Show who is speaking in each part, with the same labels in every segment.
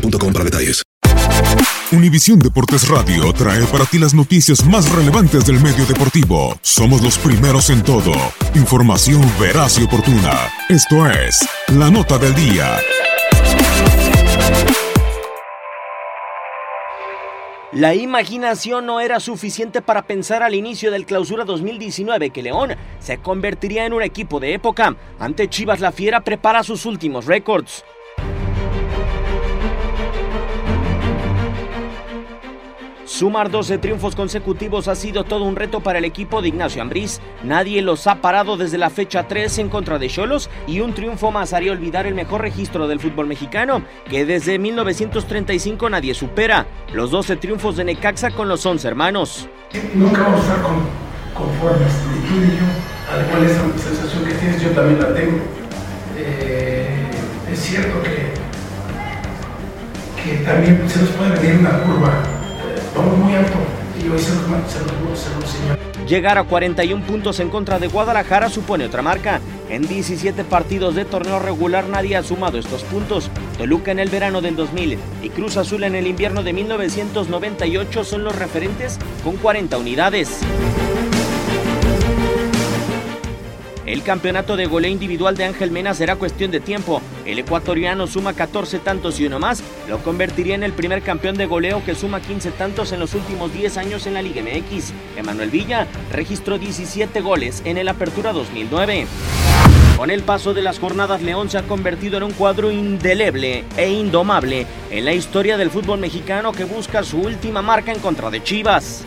Speaker 1: boostmobile.com para detalles.
Speaker 2: Univisión Deportes Radio trae para ti las noticias más relevantes del medio deportivo. Somos los primeros en todo. Información veraz y oportuna. Esto es La Nota del Día.
Speaker 3: La imaginación no era suficiente para pensar al inicio del clausura 2019 que León se convertiría en un equipo de época. Ante Chivas la Fiera prepara sus últimos récords. Sumar 12 triunfos consecutivos ha sido todo un reto para el equipo de Ignacio Ambriz. Nadie los ha parado desde la fecha 3 en contra de Cholos y un triunfo más haría olvidar el mejor registro del fútbol mexicano, que desde 1935 nadie supera. Los 12 triunfos de Necaxa con los 11 hermanos.
Speaker 4: Nunca vamos a estar con, conformes, ni tú ni yo. Al cual esa sensación que tienes yo también la tengo. Eh, es cierto que, que también se nos puede venir una curva vamos muy alto y hoy se nos, se.
Speaker 3: Llegar a 41 puntos en contra de Guadalajara supone otra marca. En 17 partidos de torneo regular nadie ha sumado estos puntos. Toluca en el verano del 2000 y Cruz Azul en el invierno de 1998 son los referentes con 40 unidades. El campeonato de goleo individual de Ángel Mena será cuestión de tiempo. El ecuatoriano suma 14 tantos y uno más. Lo convertiría en el primer campeón de goleo que suma 15 tantos en los últimos 10 años en la Liga MX. Emanuel Villa registró 17 goles en el Apertura 2009. Con el paso de las jornadas, León se ha convertido en un cuadro indeleble e indomable en la historia del fútbol mexicano que busca su última marca en contra de Chivas.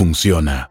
Speaker 5: funciona.